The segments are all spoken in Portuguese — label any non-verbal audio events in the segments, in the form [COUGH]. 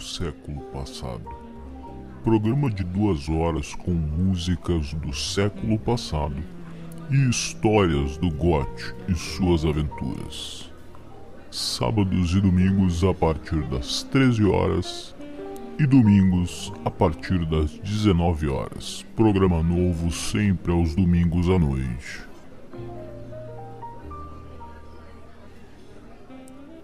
século passado. Programa de duas horas com músicas do século passado e histórias do Goth e suas aventuras. Sábados e domingos a partir das 13 horas e domingos a partir das 19 horas. Programa novo sempre aos domingos à noite.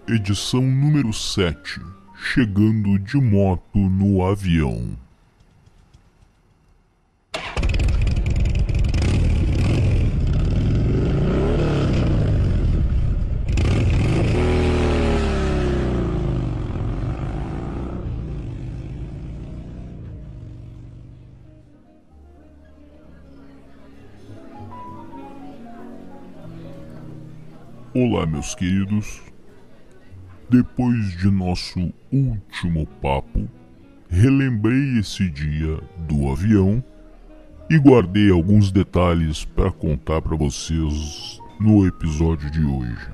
Edição número 7 Chegando de moto no avião. Olá, meus queridos. Depois de nosso último papo, relembrei esse dia do avião e guardei alguns detalhes para contar para vocês no episódio de hoje.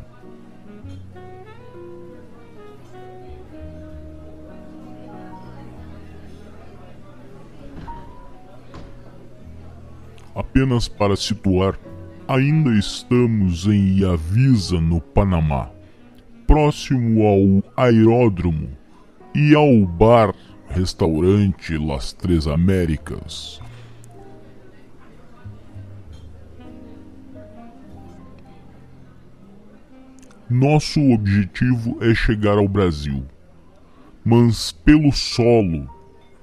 Apenas para situar, ainda estamos em Yavisa, no Panamá próximo ao aeródromo e ao bar restaurante Las Três Américas. Nosso objetivo é chegar ao Brasil, mas pelo solo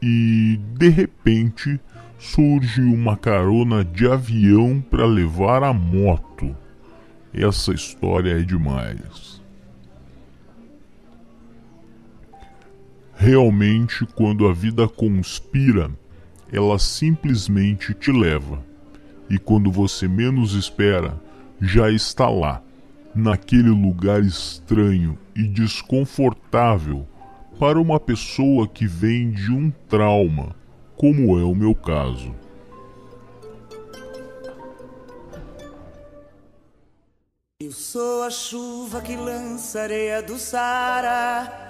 e de repente surge uma carona de avião para levar a moto. Essa história é demais. Realmente, quando a vida conspira, ela simplesmente te leva. E quando você menos espera, já está lá, naquele lugar estranho e desconfortável para uma pessoa que vem de um trauma, como é o meu caso. Eu sou a chuva que lança areia do Sara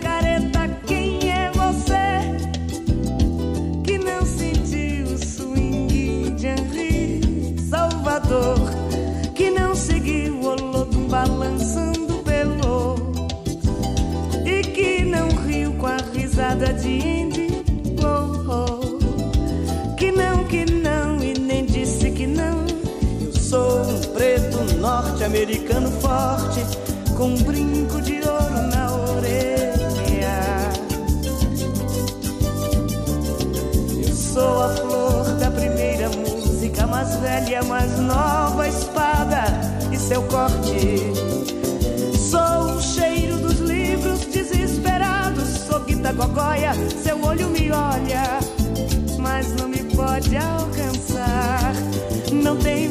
risada de Indy oh, oh. que não, que não e nem disse que não eu sou um preto norte-americano forte com um brinco de ouro na orelha eu sou a flor da primeira música mais velha, mais nova espada e seu corte. Guita gogóia, seu olho me olha, mas não me pode alcançar. Não tenho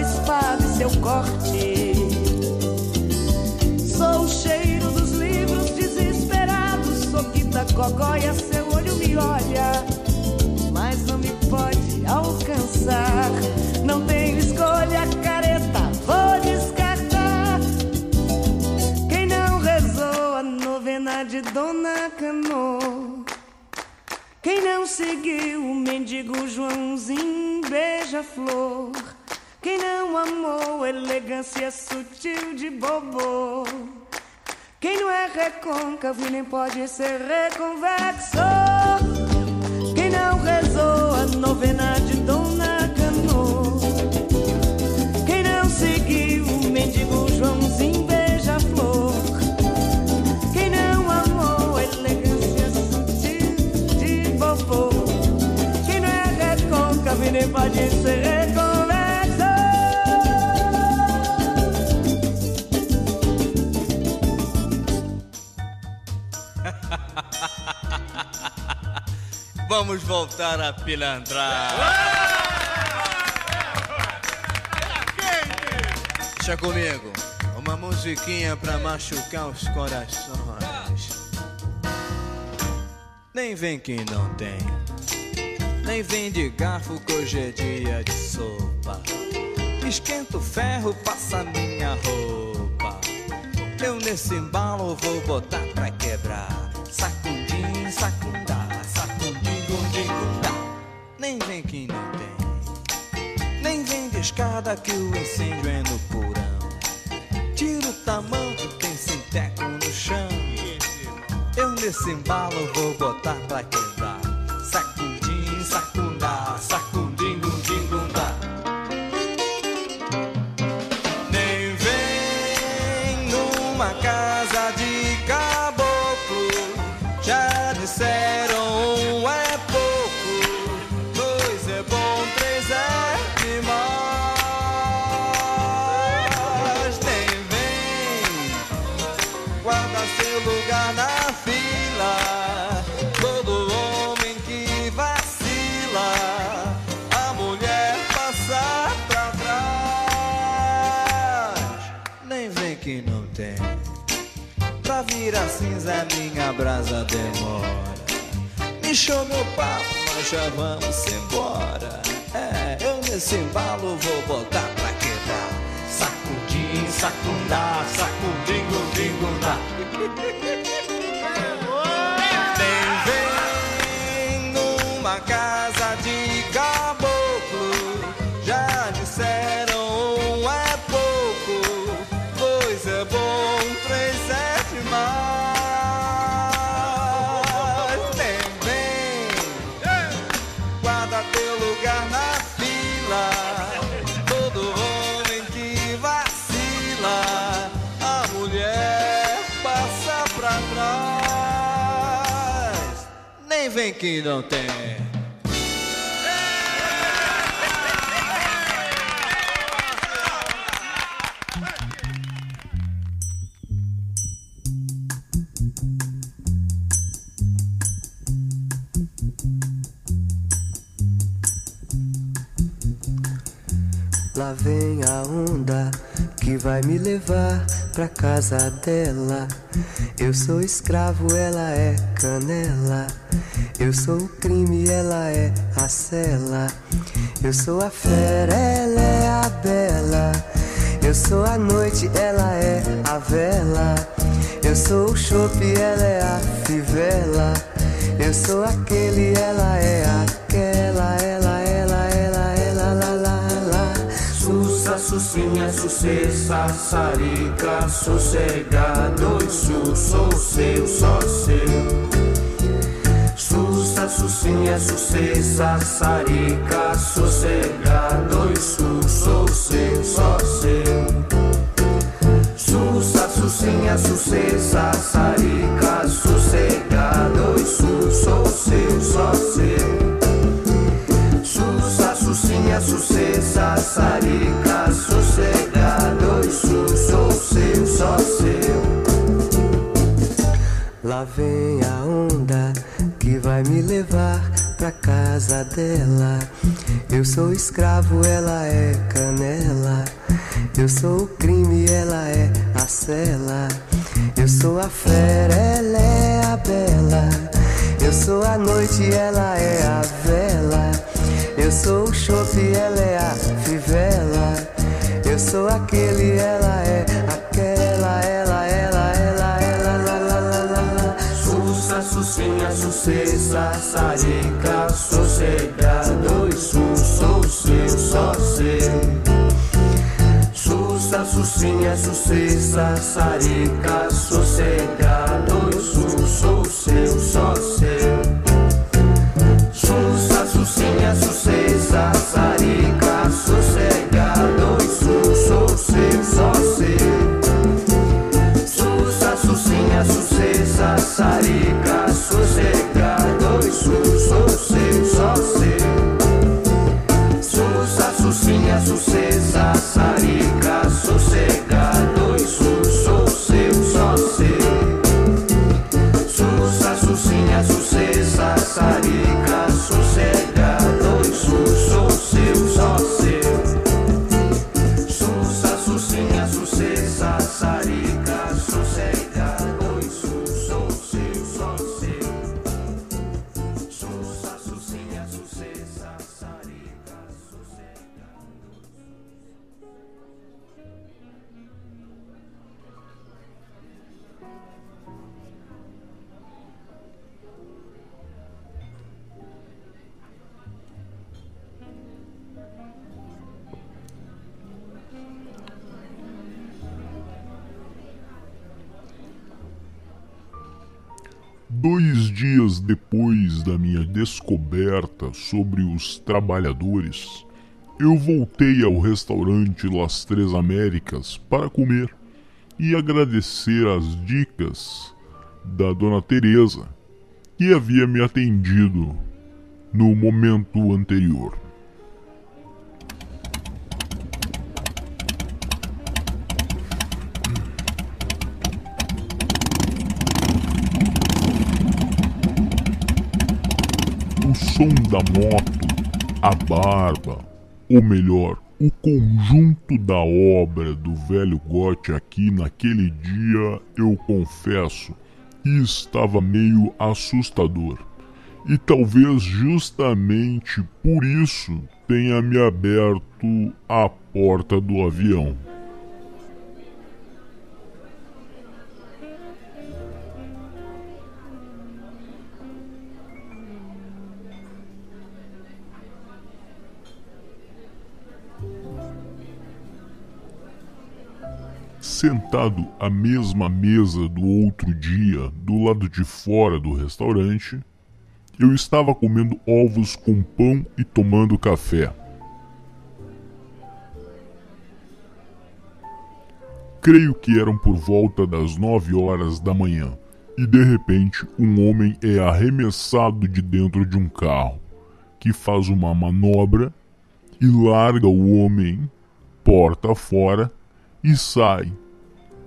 nova espada e seu corte. Sou o cheiro dos livros desesperados, sou Quita Cogóia, seu olho me olha, mas não me pode alcançar. Não tenho escolha, careta, vou descartar. Quem não rezou a novena de Dona Cano? Quem não seguiu o mendigo Joãozinho beija-flor? Não amou elegância sutil de bobo? Quem não é recôncavo nem pode ser reconvexo? Quem não rezou a novena de Dona Cano? Quem não seguiu o mendigo Joãozinho beija-flor? Quem não amou elegância sutil de bobo? Quem não é recôncavo nem pode ser reconvexo? Vamos voltar a pilantrar. Deixa comigo. Uma musiquinha pra machucar os corações. Nem vem que não tem. Nem vem de garfo que hoje é dia de sopa. Esquenta o ferro, passa minha roupa. Eu nesse embalo vou botar pra quebrar. Sacudim, sacundá, gundingundá. Nem vem que não tem. Nem vem de escada que o incêndio é no porão. Tira o tamanco, tem sinteco no chão. Eu nesse embalo vou botar pra quebrar. Sacudim, sacudim, Me show meu papo, nós já vamos embora. É, eu nesse embalo vou botar pra quebrar. Sacundá, sacudim, gundingundá. [LAUGHS] que não tem. Lá vem a onda que vai me levar pra casa dela. Eu sou escravo, ela é canela. Eu sou o crime, ela é a cela. Eu sou a fera, ela é a bela. Eu sou a noite, ela é a vela. Eu sou o chope, ela é a fivela. Eu sou aquele, ela é aquela. Ela, ela, ela, ela, lá, lá, lá. Sussa, sucinha, sucessa, sarica, sossegado su, sou seu, só seu. Sucinha, sucessa, sarica, sossegado e su, sou seu, só seu. Sussa, sucinha, sucessa, sarica, sossegado e su, sou seu, só seu. Sussa, sucinha, sucessa, sarica, sossegado e su, sou seu, só seu. Lá vem a onda vai me levar pra casa dela. Eu sou escravo, ela é canela. Eu sou o crime, ela é a cela. Eu sou a fera, ela é a bela. Eu sou a noite, ela é a vela. Eu sou o chope, ela é a fivela. Eu sou aquele, ela é Sussa, sussinha, sucessa, sarica, sossegado e su, sou seu, só seu. Sussa, sussinha, sucessa, sarica, sossegado e su, sou seu, só seu. Sussa, sussinha, sucessa, sarica, sossegado sucessa, sarica, sossegado e seu, só seu. Sussa, sussinha, sucessa, sarica, sossegado e seu, só seu. Sussa, sussinha, sucessa, sarica, sossegado dias depois da minha descoberta sobre os trabalhadores, eu voltei ao restaurante Las Três Américas para comer e agradecer as dicas da dona Teresa, que havia me atendido no momento anterior. Da moto, a barba, ou melhor, o conjunto da obra do velho Gotti aqui naquele dia, eu confesso, estava meio assustador. E talvez justamente por isso tenha me aberto a porta do avião. Sentado à mesma mesa do outro dia, do lado de fora do restaurante, eu estava comendo ovos com pão e tomando café. Creio que eram por volta das nove horas da manhã, e de repente um homem é arremessado de dentro de um carro, que faz uma manobra e larga o homem porta fora e sai,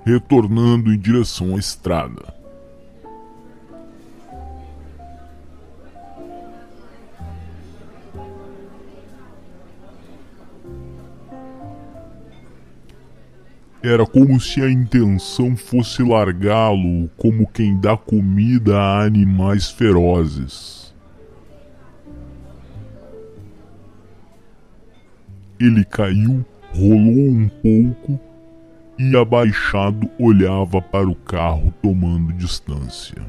retornando em direção à estrada. Era como se a intenção fosse largá-lo como quem dá comida a animais ferozes. Ele caiu, rolou um pouco e, abaixado, olhava para o carro tomando distância.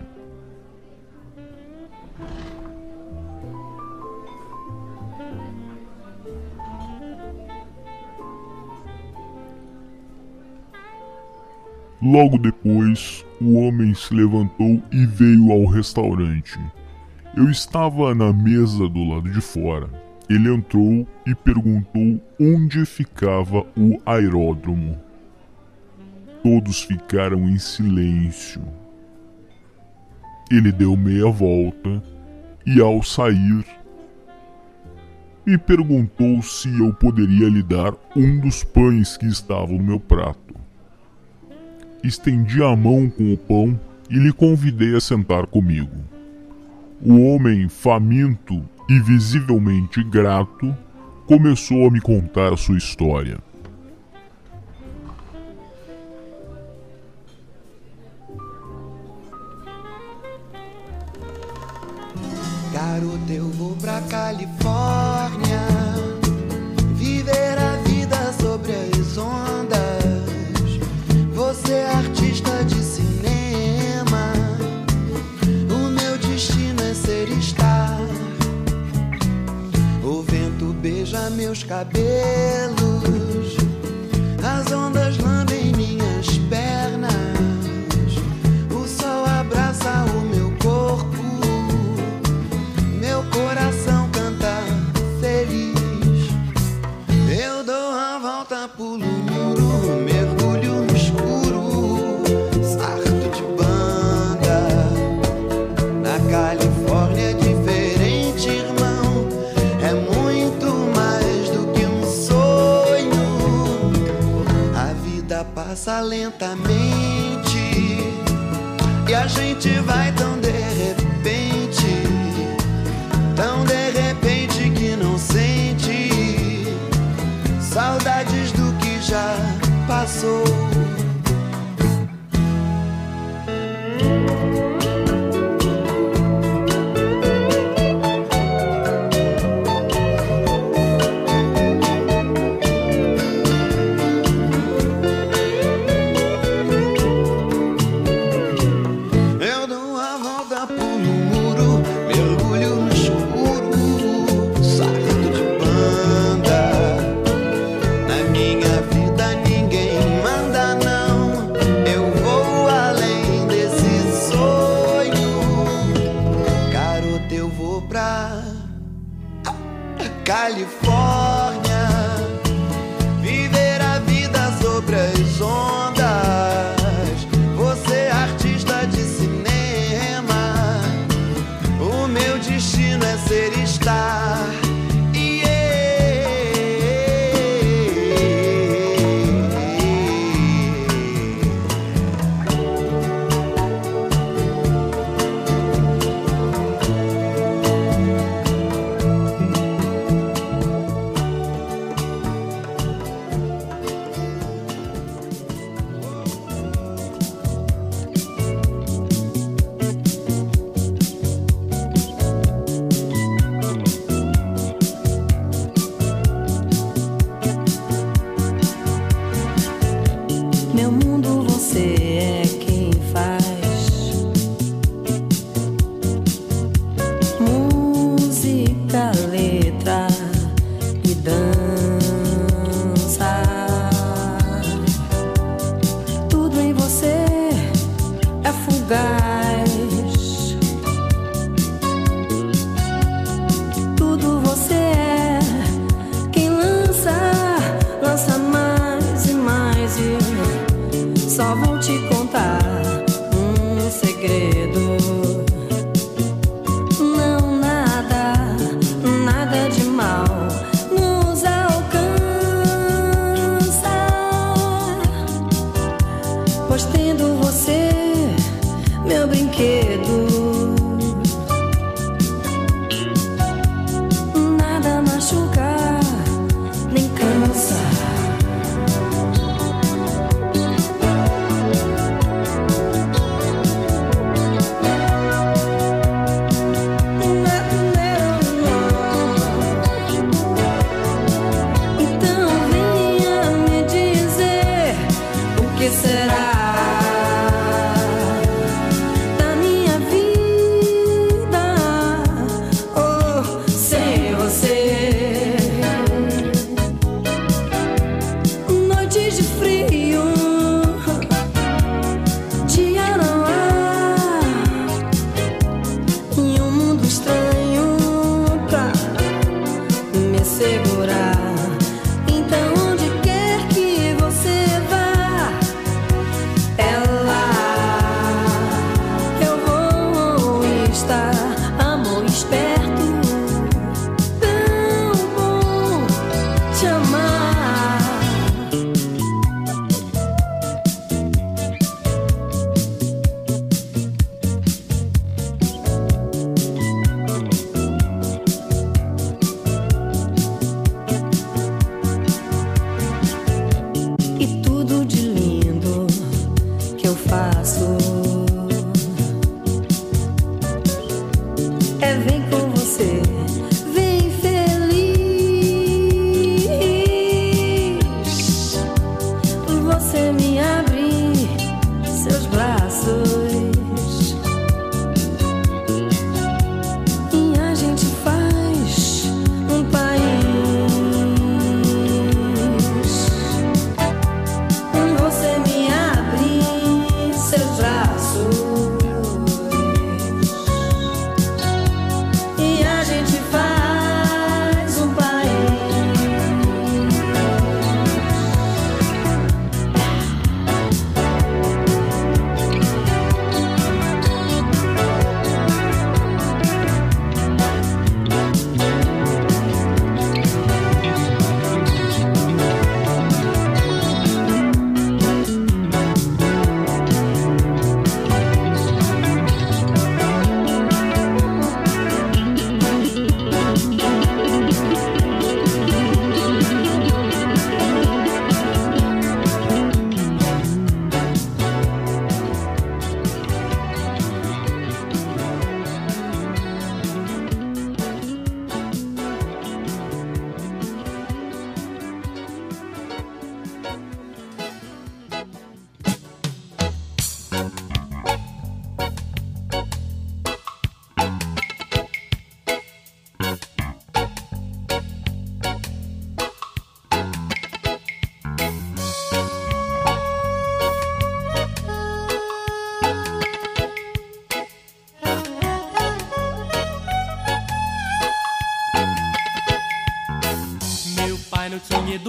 Logo depois, o homem se levantou e veio ao restaurante. Eu estava na mesa do lado de fora. Ele entrou e perguntou onde ficava o aeródromo. Todos ficaram em silêncio. Ele deu meia volta e, ao sair, me perguntou se eu poderia lhe dar um dos pães que estava no meu prato. Estendi a mão com o pão e lhe convidei a sentar comigo. O homem, faminto e visivelmente grato, começou a me contar a sua história. eu vou pra Califórnia viver a vida sobre as ondas. Você é artista de cinema. O meu destino é ser estar. O vento beija meus cabelos passa lentamente e a gente vai tão de repente, tão de repente que não sente saudades do que já passou.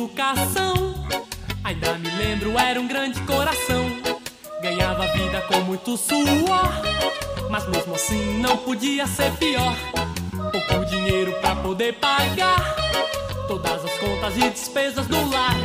Educação. Ainda me lembro, era um grande coração. Ganhava vida com muito suor. Mas mesmo assim não podia ser pior. Pouco dinheiro pra poder pagar todas as contas e despesas do lar.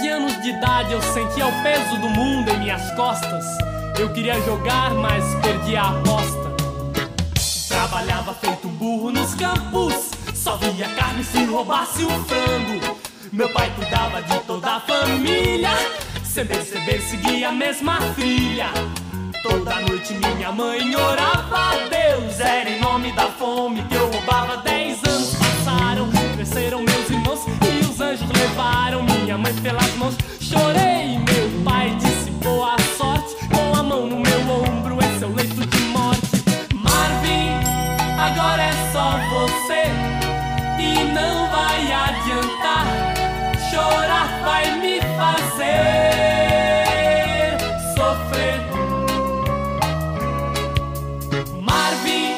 14 anos de idade eu sentia o peso do mundo em minhas costas. Eu queria jogar, mas perdi a aposta. Trabalhava feito burro nos campos, só via carne se roubasse o frango. Meu pai cuidava de toda a família, sem perceber seguia a mesma trilha. Toda noite minha mãe orava a Deus, era em nome da fome que eu roubava. Dez anos passaram, cresceram os anjos levaram minha mãe pelas mãos. Chorei, meu pai disse boa sorte, com a mão no meu ombro, esse é o leito de morte. Marvin, agora é só você e não vai adiantar. Chorar vai me fazer sofrer. Marvin,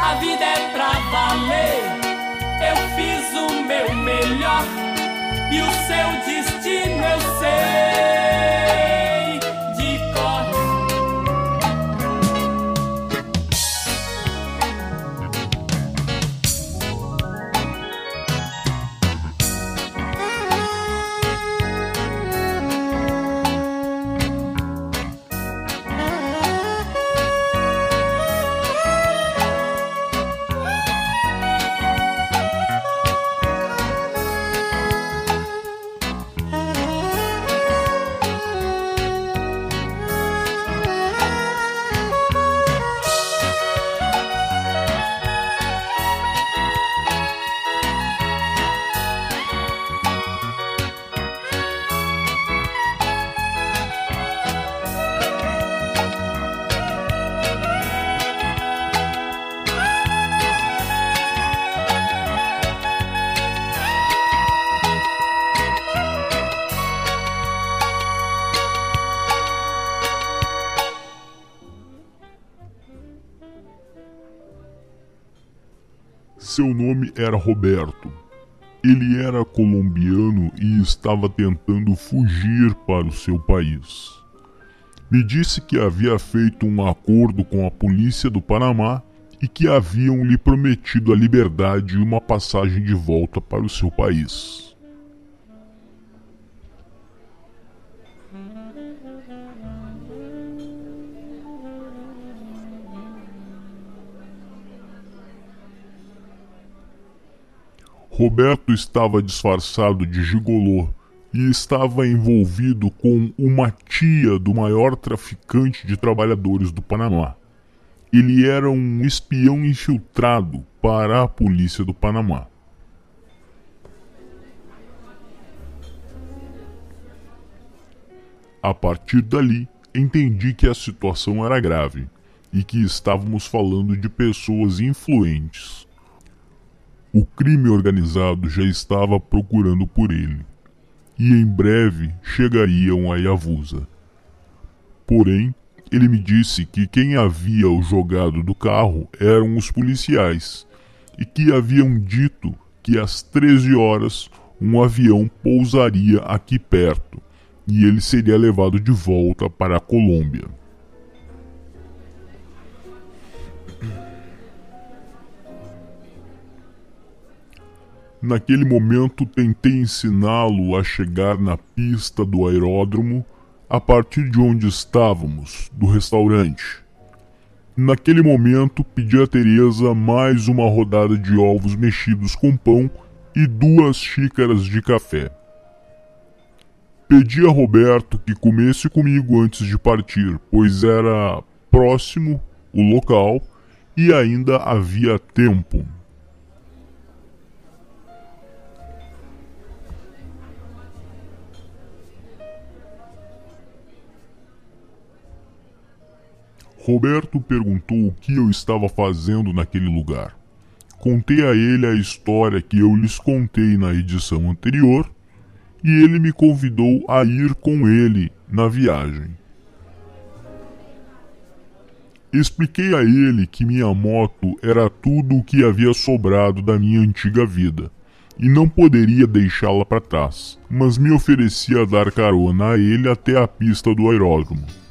a vida é pra valer. Eu fiz o meu melhor e o seu destino eu sei Seu nome era Roberto. Ele era colombiano e estava tentando fugir para o seu país. Me disse que havia feito um acordo com a polícia do Panamá e que haviam lhe prometido a liberdade e uma passagem de volta para o seu país. Roberto estava disfarçado de gigolô e estava envolvido com uma tia do maior traficante de trabalhadores do Panamá. Ele era um espião infiltrado para a polícia do Panamá. A partir dali, entendi que a situação era grave e que estávamos falando de pessoas influentes. O crime organizado já estava procurando por ele, e em breve chegariam a Yavusa. Porém, ele me disse que quem havia o jogado do carro eram os policiais, e que haviam dito que às 13 horas um avião pousaria aqui perto e ele seria levado de volta para a Colômbia. Naquele momento tentei ensiná-lo a chegar na pista do aeródromo a partir de onde estávamos, do restaurante. Naquele momento pedi a Teresa mais uma rodada de ovos mexidos com pão e duas xícaras de café. Pedi a Roberto que comesse comigo antes de partir, pois era próximo o local e ainda havia tempo. Roberto perguntou o que eu estava fazendo naquele lugar. Contei a ele a história que eu lhes contei na edição anterior e ele me convidou a ir com ele na viagem. Expliquei a ele que minha moto era tudo o que havia sobrado da minha antiga vida e não poderia deixá-la para trás, mas me oferecia dar carona a ele até a pista do aeródromo.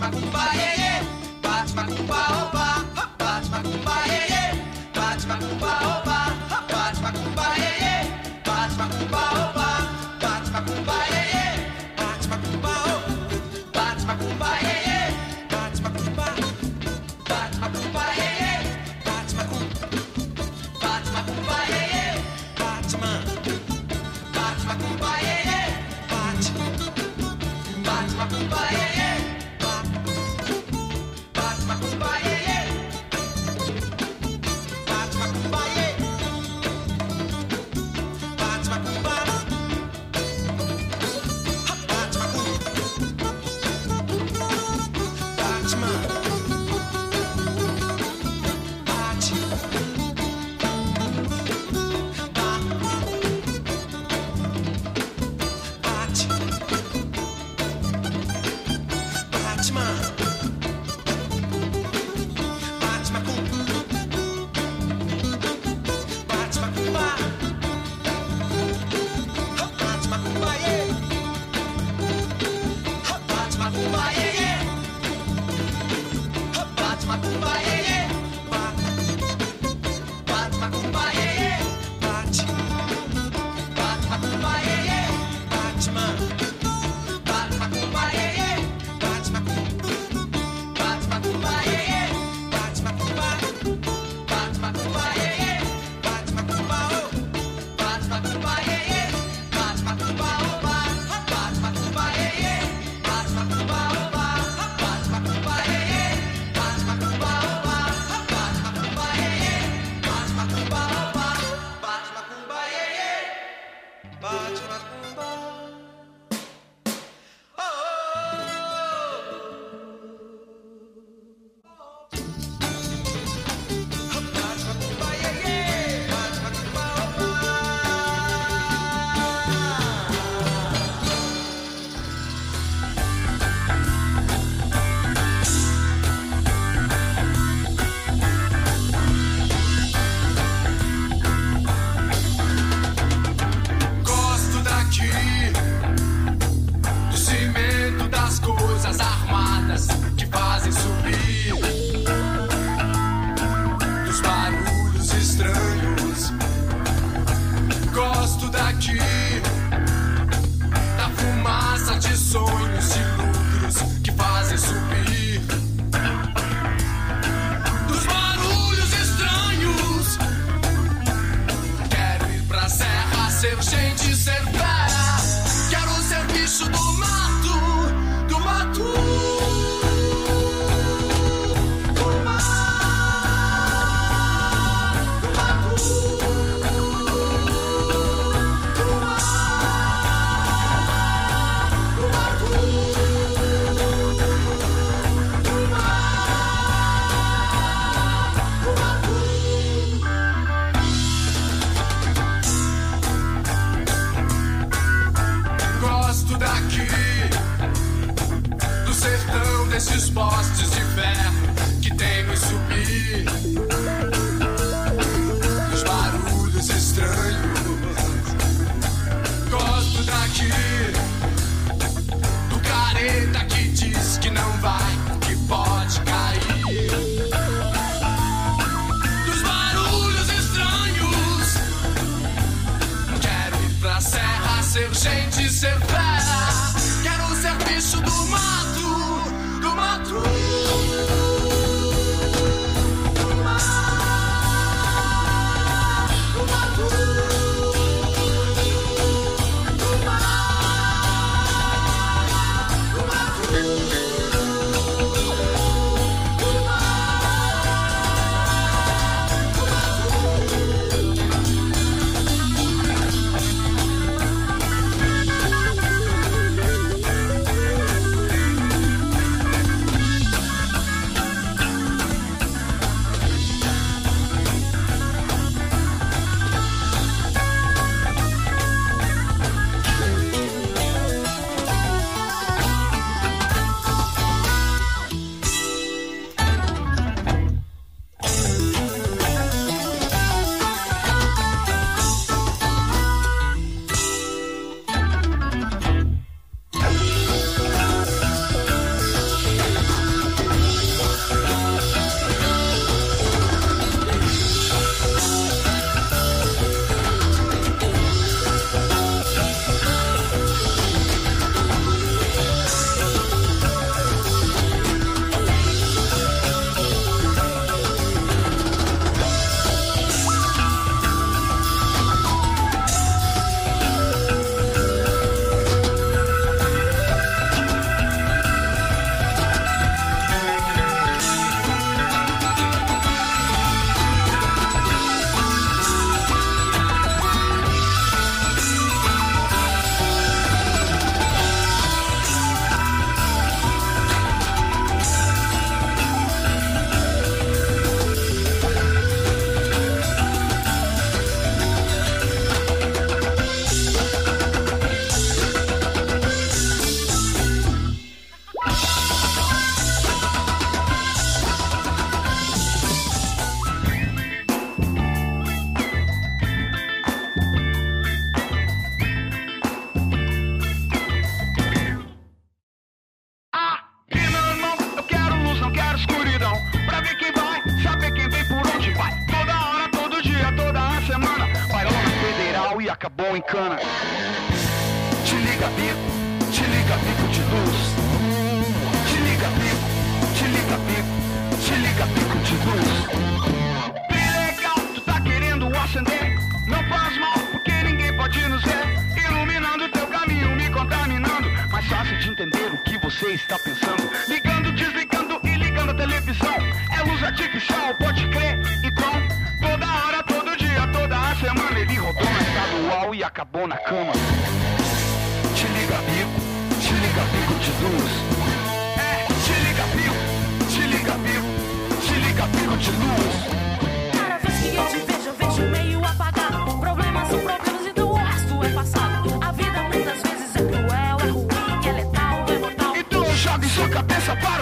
Batma kumba, yeah, yeah. batma kumba. opa. Oh,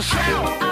shout.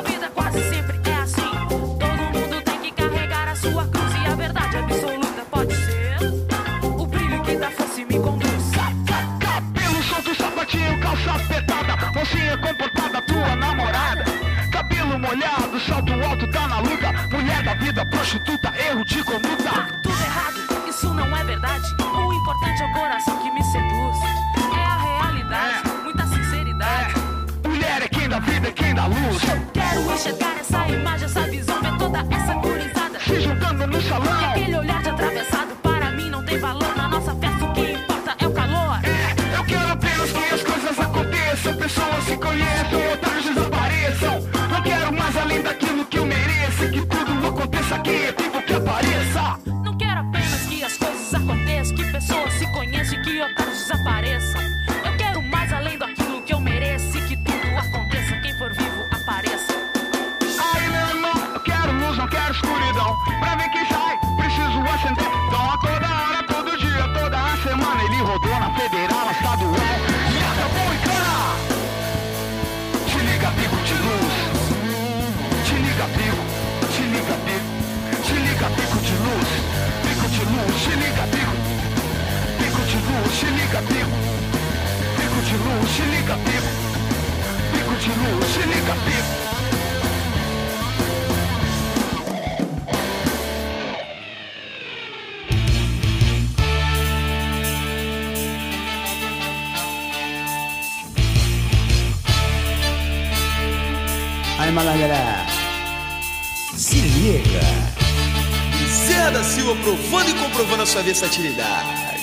provando a sua versatilidade.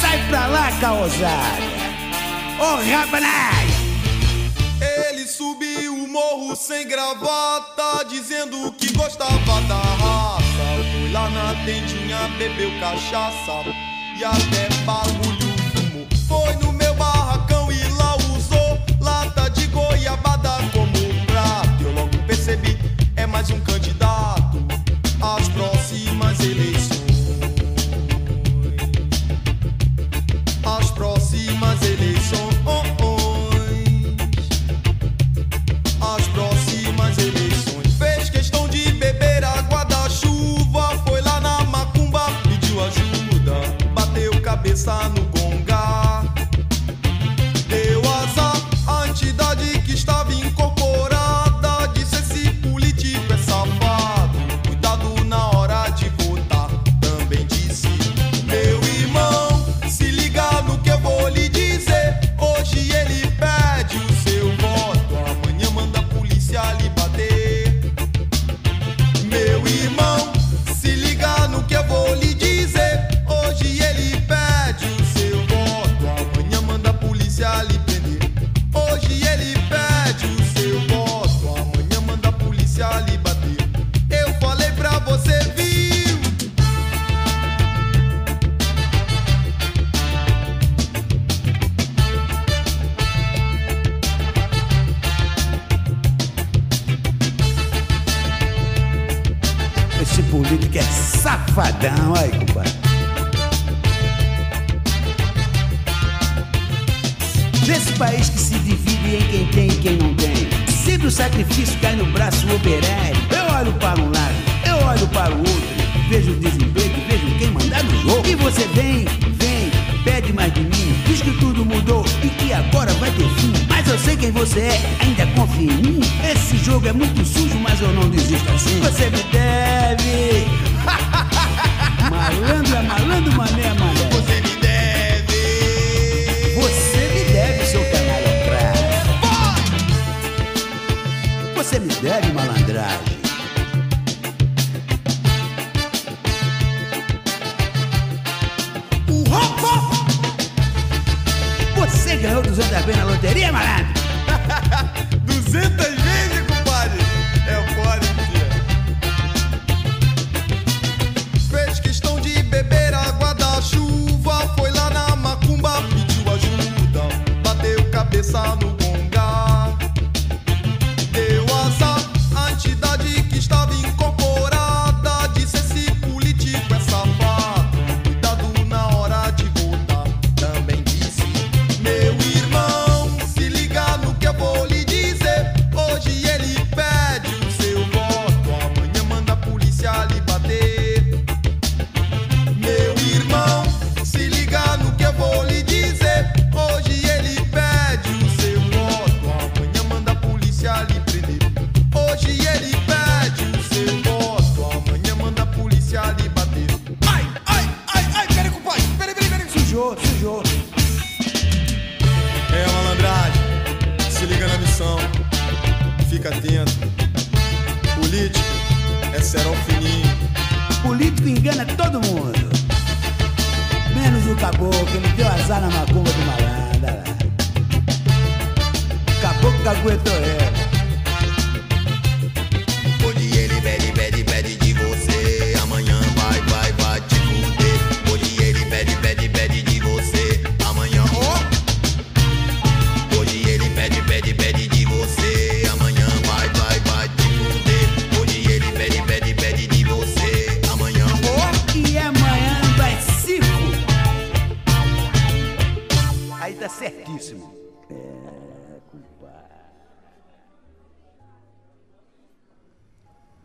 Sai pra lá, caosada! Ô oh! Ele subiu o morro sem gravata, dizendo que gostava da raça. Foi lá na tendinha, bebeu cachaça e até balão. some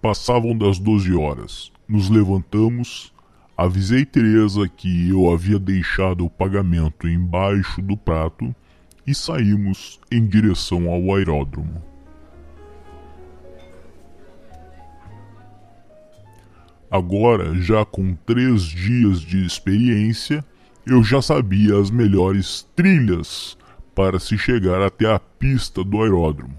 passavam das 12 horas. Nos levantamos. Avisei Teresa que eu havia deixado o pagamento embaixo do prato e saímos em direção ao aeródromo. Agora, já com três dias de experiência, eu já sabia as melhores trilhas para se chegar até a pista do aeródromo.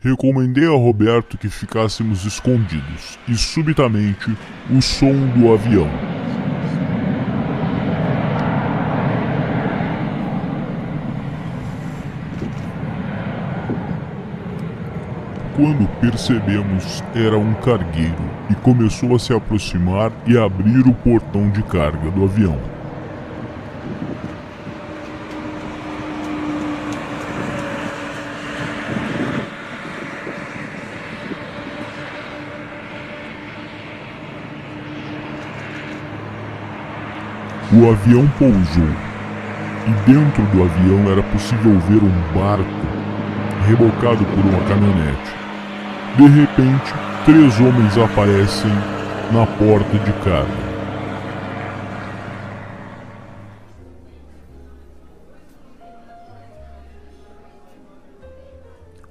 Recomendei a Roberto que ficássemos escondidos e subitamente o som do avião. Quando percebemos, era um cargueiro e começou a se aproximar e abrir o portão de carga do avião. O avião pousou e dentro do avião era possível ver um barco rebocado por uma caminhonete. De repente, três homens aparecem na porta de carga.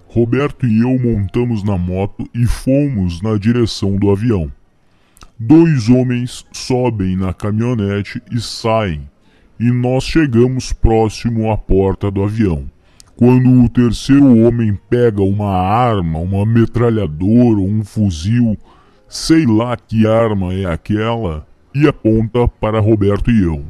Roberto e eu montamos na moto e fomos na direção do avião. Dois homens sobem na caminhonete e saem, e nós chegamos próximo à porta do avião. Quando o terceiro homem pega uma arma, uma metralhadora ou um fuzil, sei lá que arma é aquela, e aponta para Roberto e eu.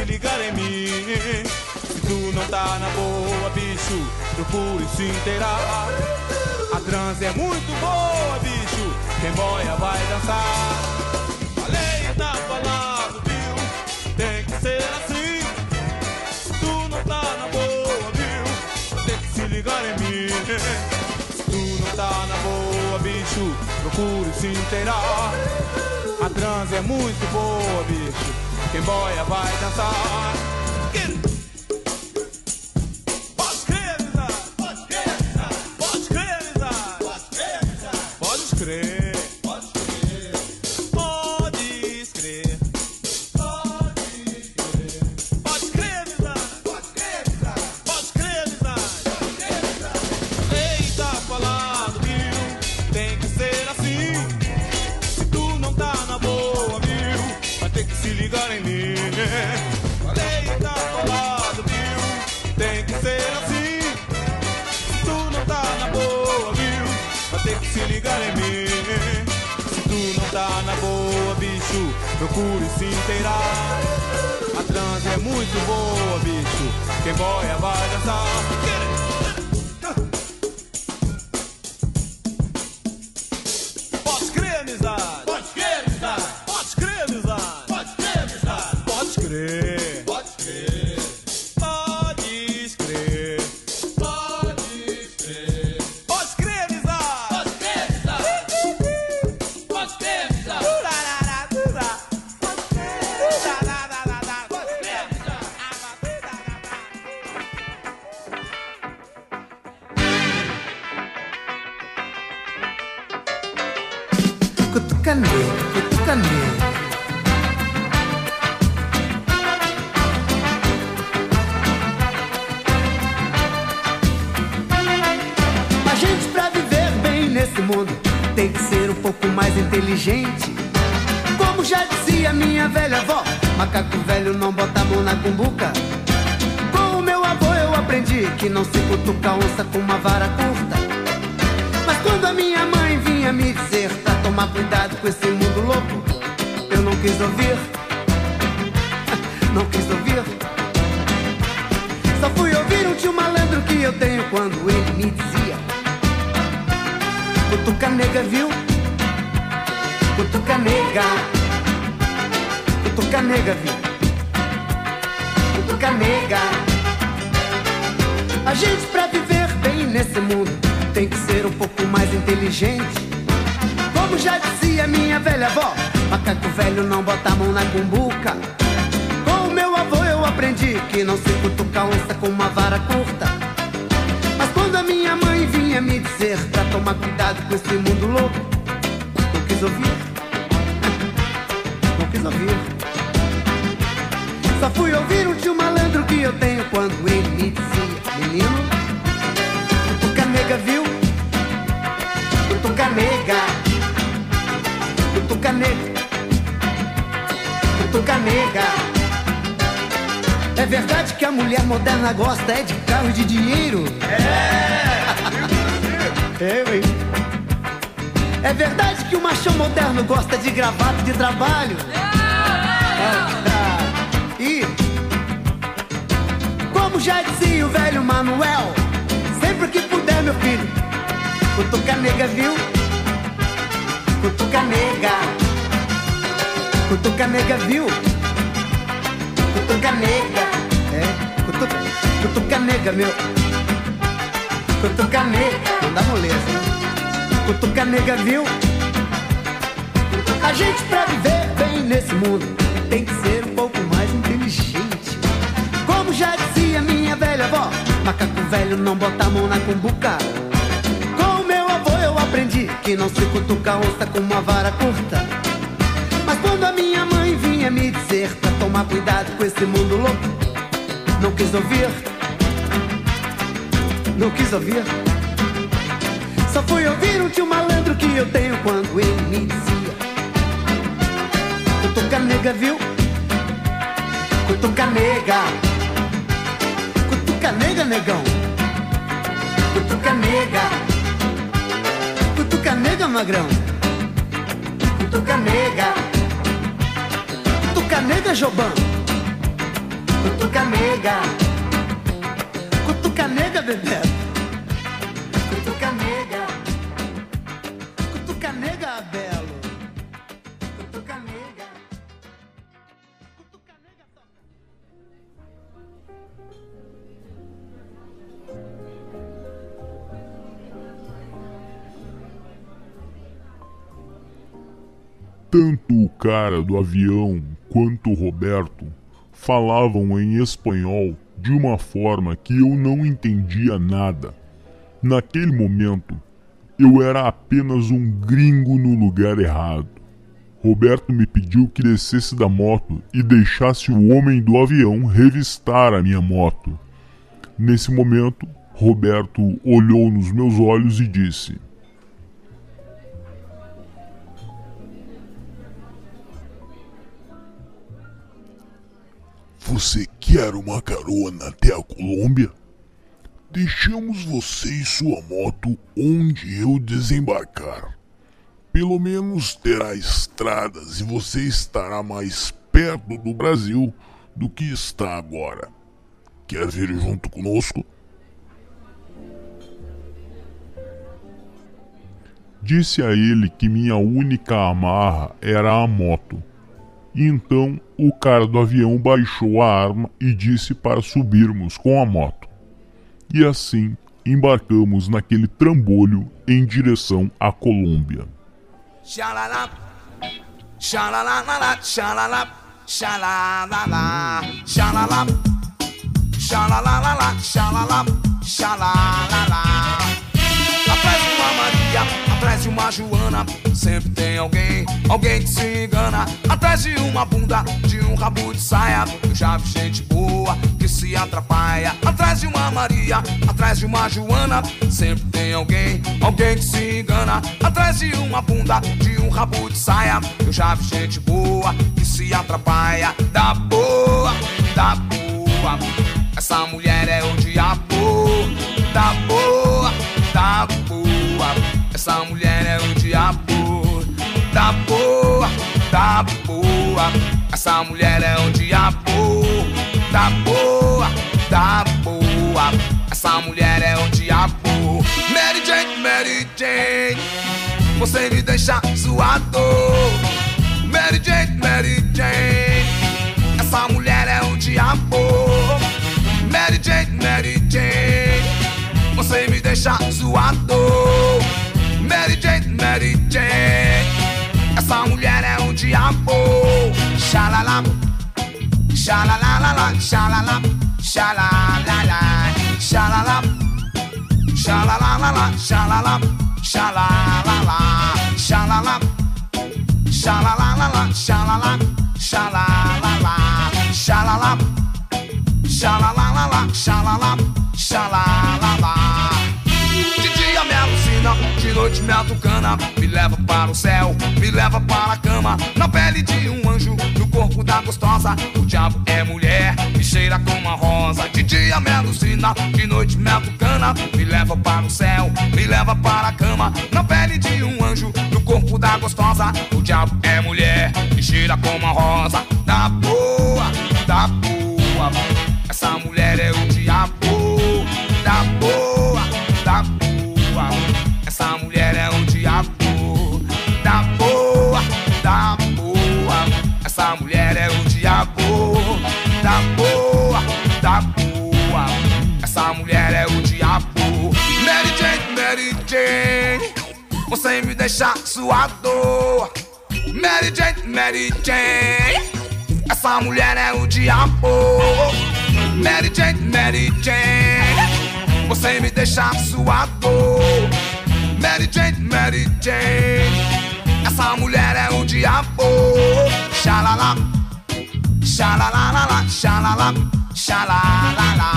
Se ligar em mim. Se tu não tá na boa, bicho, procure se inteirar. A transe é muito boa, bicho. Quem boia vai dançar. Falei, tá falado, viu? Tem que ser assim. Se tu não tá na boa, viu? Ter que se ligar em mim. Se tu não tá na boa, bicho, procure se inteirar. A transe é muito boa, bicho. Quem boia vai dançar. Get Como já dizia minha velha avó, macaco velho não bota a mão na cumbuca. Com o meu avô eu aprendi que não se cutuca onça com uma vara curta. Mas quando a minha mãe vinha me dizer pra tomar cuidado com esse mundo louco, eu não quis ouvir. [LAUGHS] Não quis ouvir. Só fui ouvir um tio malandro que eu tenho quando ele me dizia: Cutuca nega, viu? Cutuca nega. Cutuca nega, viu? Cutuca nega. A gente pra viver bem nesse mundo tem que ser um pouco mais inteligente. Como já dizia minha velha avó, macaco velho não bota a mão na cumbuca. Com o meu avô eu aprendi que não se cutuca onça com uma vara curta. Mas quando a minha mãe vinha me dizer pra tomar cuidado com esse mundo louco, não quis ouvir. Quis ouvir. Só fui ouvir um tio malandro que eu tenho quando ele me dizia, menino, cutuca nega, viu? Cutuca nega. nega. Cutuca nega. É verdade que a mulher moderna gosta é de carro e de dinheiro? É! é, ué. É verdade que o machão moderno gosta de gravata de trabalho? Ah, E, como já dizia o velho Manuel, sempre que puder, meu filho, cutuca nega, viu? Cutuca nega, cutuca nega, viu? Cutuca nega, é, cutuca, cutuca nega, meu. Cutuca nega, não dá moleza. Cutuca nega, viu? A gente pra viver bem nesse mundo tem que ser um pouco mais inteligente. Como já dizia minha velha avó, macaco velho não bota a mão na cumbuca. Com meu avô eu aprendi que não se cutuca onça com uma vara curta. Mas quando a minha mãe vinha me dizer pra tomar cuidado com esse mundo louco, não quis ouvir. Não quis ouvir. Só fui ouvir um tio malandro que eu tenho quando ele me dizia Cutuca nega, viu? Cutuca nega. Cutuca nega, negão. Cutuca nega. Cutuca nega, magrão. Cutuca nega. Cutuca nega, Jobão. Cutuca nega. Cutuca nega, Tanto o cara do avião quanto o Roberto falavam em espanhol de uma forma que eu não entendia nada. Naquele momento, eu era apenas um gringo no lugar errado. Roberto me pediu que descesse da moto e deixasse o homem do avião revistar a minha moto. Nesse momento, Roberto olhou nos meus olhos e disse: Você quer uma carona até a Colômbia? Deixamos você e sua moto onde eu desembarcar. Pelo menos terá estradas e você estará mais perto do Brasil do que está agora. Quer vir junto conosco? Disse a ele que minha única amarra era a moto. Então o cara do avião baixou a arma e disse para subirmos com a moto. E assim embarcamos naquele trambolho em direção à Colômbia. sha la la, sha la la la la, sha la la, sha la la la, sha la la, sha la la la la, sha la la, sha la la la. Uma Joana, sempre tem alguém, alguém que se engana. Atrás de uma bunda, de um rabo de saia, eu já vi gente boa que se atrapalha. Atrás de uma Maria, atrás de uma Joana, sempre tem alguém, alguém que se engana. Atrás de uma bunda, de um rabo de saia, eu já vi gente boa que se atrapalha. Da boa, da boa, essa mulher é o diabo. Da boa, da boa, essa mulher é o diabo. Da boa, da boa, essa mulher é o diabo. Da boa, da boa, essa mulher é o diabo. Mary Jane, Mary Jane, você me deixa zoado. Mary Jane, Mary Jane, essa mulher é o diabo. Mary Jane, Mary Jane, você me deixa zoado. Mary Jane, Mary Jane, essa mulher é um diabo. Xalala, xalalala, xalala, xalalala, xalala, xalalala, xalala, xalalala, xalala, xalalala, xalala, xalalala, xalala. Xalalala, xalala, xalalala. Medicina, de noite me atucana. Me leva para o céu, me leva para a cama. Na pele de um anjo, no corpo da gostosa. O diabo é mulher, me cheira como uma rosa. De dia me alucina, de noite me atucana. Me leva para o céu, me leva para a cama. Na pele de um anjo, no corpo da gostosa. O diabo é mulher, me cheira como uma rosa. Da boa, da boa. Essa mulher é o diabo. Essa mulher é o diabo. Da boa, da boa. Essa mulher é o diabo. Mary Jane, Mary Jane. Você me deixa suado. Mary Jane, Mary Jane. Essa mulher é o diabo. Mary Jane, Mary Jane. Você me deixa suado. Mary Jane, Mary Jane. Essa mulher é o diabo. Xalala, xalalalala, xalala, xalalala,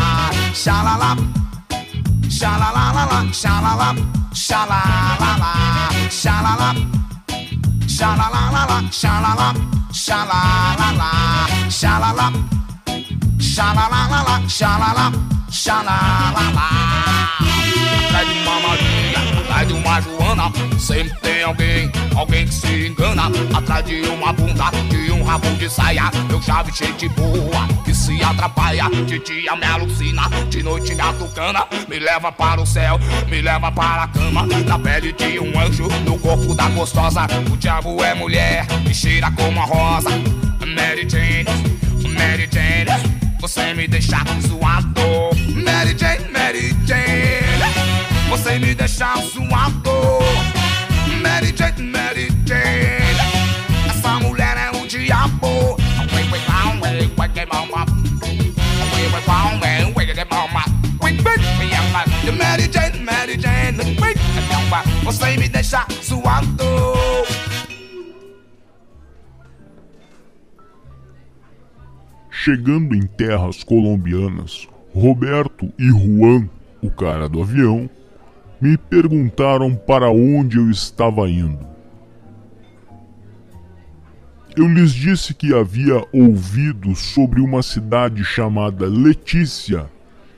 xalala, xalalalala, xalala, xalalala, xalala, xalalala, xalala, xalalala, xalala, xalalala, xalala, xalalala. Atrás de uma Maria, atrás de uma Joana, sempre tem alguém, alguém que se engana. Atrás de uma bunda, de um rabo de saia, eu vi gente boa que se atrapalha. De dia me alucina, de noite me atucana, me leva para o céu, me leva para a cama. Na pele de um anjo, no corpo da gostosa, o diabo é mulher, me cheira como a rosa. Mary Jane, Mary Jane. Você me deixa suado Mary Jane, Mary Jane Você me deixa suado Mary Jane, Mary Jane. Essa mulher é um diabo. Mary Jane, Mary Jane. Você me deixa suado Chegando em terras colombianas, Roberto e Juan, o cara do avião, me perguntaram para onde eu estava indo. Eu lhes disse que havia ouvido sobre uma cidade chamada Letícia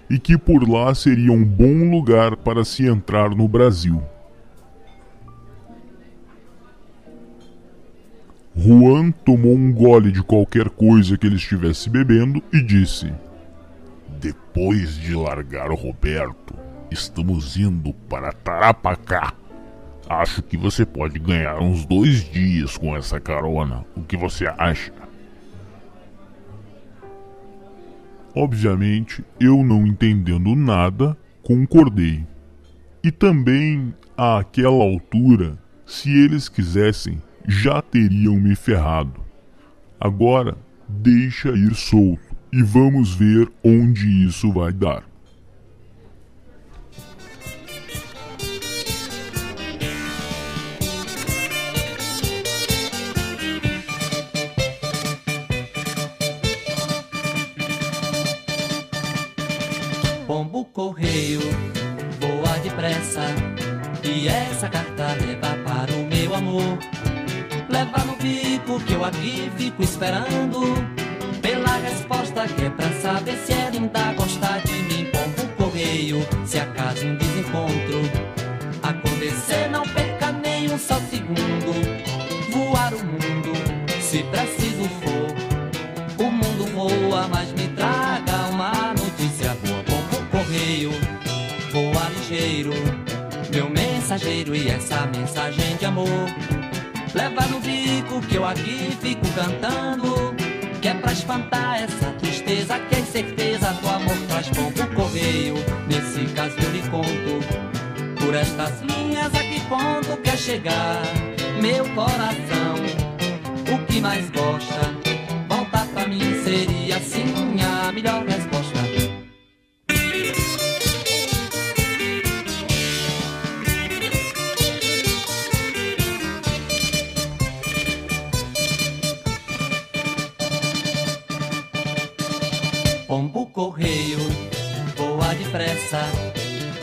e que por lá seria um bom lugar para se entrar no Brasil. Juan tomou um gole de qualquer coisa que ele estivesse bebendo e disse: Depois de largar Roberto, estamos indo para Tarapacá. Acho que você pode ganhar uns dois dias com essa carona. O que você acha? Obviamente, eu não entendendo nada, concordei. E também, àquela altura, se eles quisessem, já teriam me ferrado. Agora, deixa ir solto e vamos ver onde isso vai dar. Pombo correio, voa depressa. E essa carta leva para o meu amor. Leva no bico que eu aqui fico esperando. Pela resposta que é pra saber se ela ainda gosta de mim. Pombo correio, se acaso um desencontro acontecer, não perca nem um só segundo. Voar o mundo, se preciso e essa mensagem de amor. Leva no bico que eu aqui fico cantando. Que é pra espantar essa tristeza, que é certeza do amor traz pombo correio. Nesse caso eu lhe conto. Por estas linhas a que ponto quer chegar meu coração? O que mais gosta? Voltar pra mim seria assim a melhor resposta.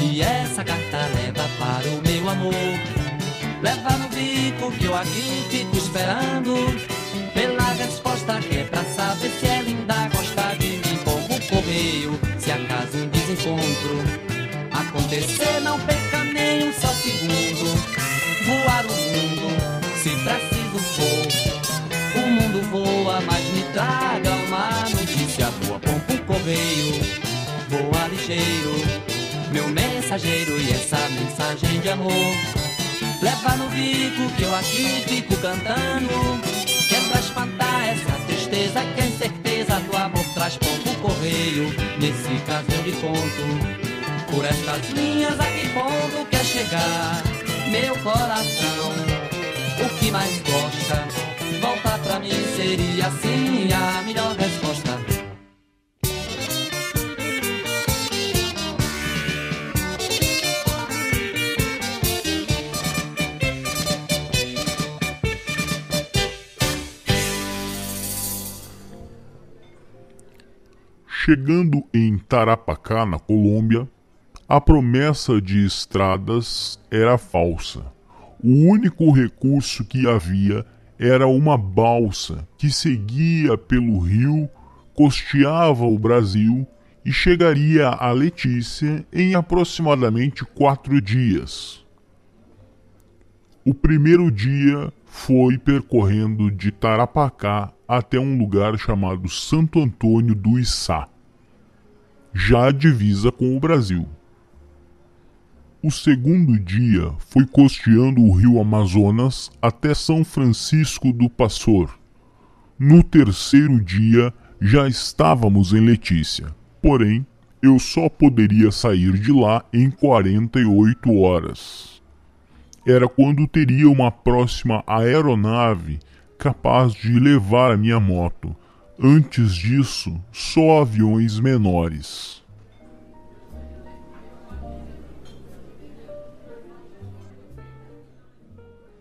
E essa carta leva para o meu amor. Leva no bico que eu aqui fico esperando. Pela resposta que é pra saber se ela ainda gosta de mim. Como correio, se acaso um desencontro acontecer, não perca nem um só segundo. Voar o mundo, se preciso for. O mundo voa, mas me traga uma notícia boa. Pompo correio, voa ligeiro. Meu mensageiro e essa mensagem de amor. Leva no bico que eu aqui fico cantando. Que é pra espantar essa tristeza que a incerteza do amor traz pompo correio. Nesse caso eu lhe conto. Por estas linhas a que ponto quer chegar meu coração? O que mais gosta? Volta pra mim seria assim a melhor resposta. Chegando em Tarapacá, na Colômbia, a promessa de estradas era falsa. O único recurso que havia era uma balsa que seguia pelo rio, costeava o Brasil e chegaria a Letícia em aproximadamente quatro dias. O primeiro dia foi percorrendo de Tarapacá até um lugar chamado Santo Antônio do Içá, já divisa com o Brasil. O segundo dia foi costeando o rio Amazonas até São Francisco do Passor. No terceiro dia já estávamos em Letícia, porém eu só poderia sair de lá em 48 horas. Era quando teria uma próxima aeronave capaz de levar a minha moto. Antes disso, só aviões menores.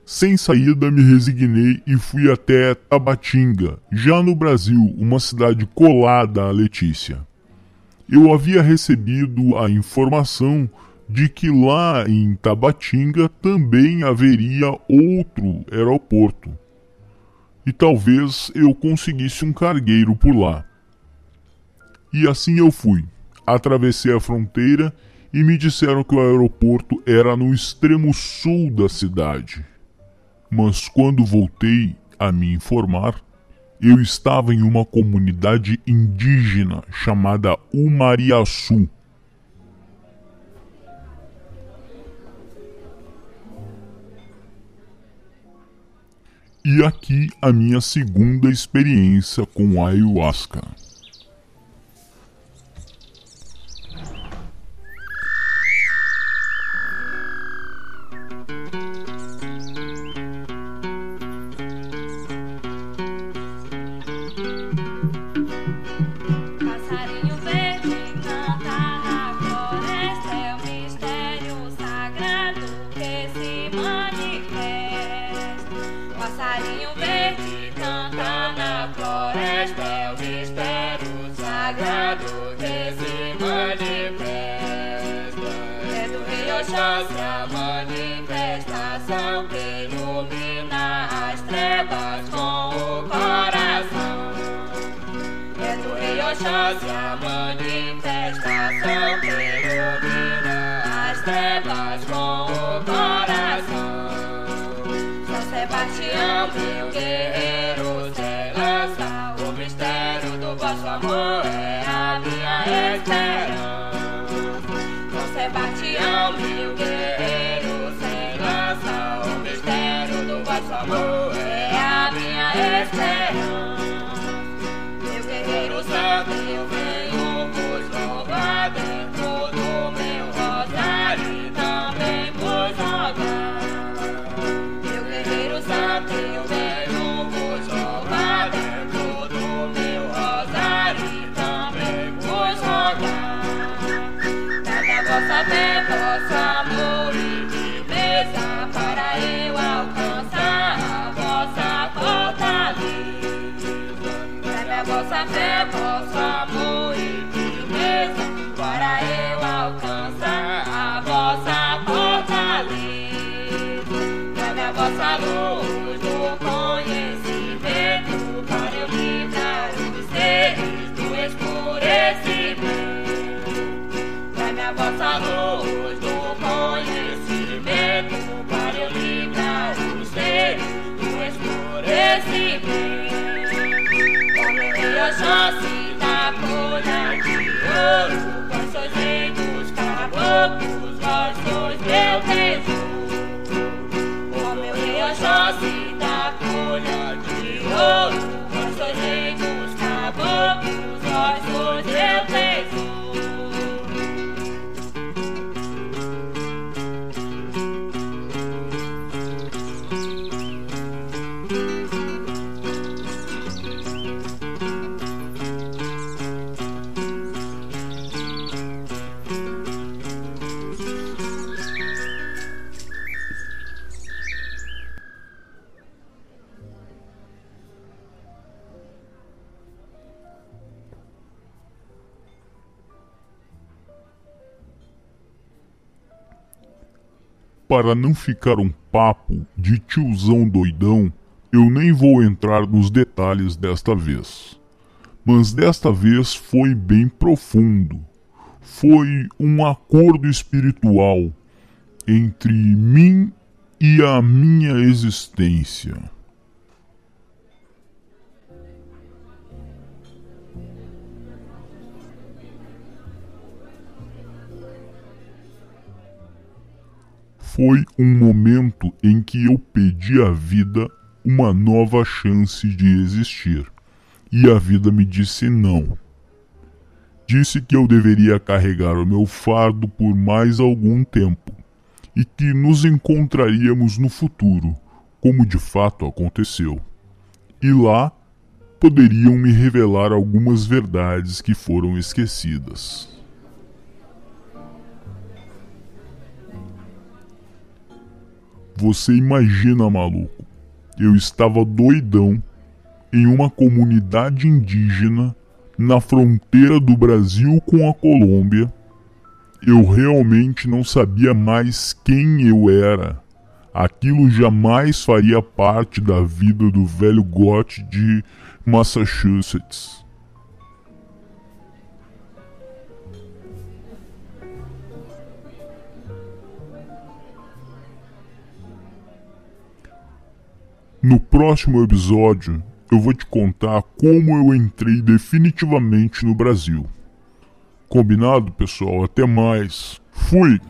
Sem saída, me resignei e fui até Tabatinga, já no Brasil, uma cidade colada a Letícia. Eu havia recebido a informação de que lá em Tabatinga também haveria outro aeroporto. E talvez eu conseguisse um cargueiro por lá. E assim eu fui. Atravessei a fronteira e me disseram que o aeroporto era no extremo sul da cidade. Mas quando voltei a me informar, eu estava em uma comunidade indígena chamada Umariaçu E aqui a minha segunda experiência com ayahuasca. Rio Oxóssi a manifestação que ilumina as trevas com o coração. São Sebastião, meu guerreiro, se lança. O mistério do vosso amor é a minha esperança. São Sebastião, meu guerreiro, se lança. O mistério do vosso amor é a minha esperança. Meu guerreiro Oxóssi da folha de ouro, vós sois rei caboclos, vós meu tesouro. Para não ficar um papo de tiozão doidão, eu nem vou entrar nos detalhes desta vez. Mas desta vez foi bem profundo. Foi um acordo espiritual entre mim e a minha existência. Foi um momento em que eu pedi à vida uma nova chance de existir. E a vida me disse não. Disse que eu deveria carregar o meu fardo por mais algum tempo e que nos encontraríamos no futuro, como de fato aconteceu. E lá poderiam me revelar algumas verdades que foram esquecidas. Você imagina, maluco? Eu estava doidão em uma comunidade indígena na fronteira do Brasil com a Colômbia. Eu realmente não sabia mais quem eu era. Aquilo jamais faria parte da vida do velho Gotti de Massachusetts. No próximo episódio, eu vou te contar como eu entrei definitivamente no Brasil. Combinado, pessoal? Até mais. Fui!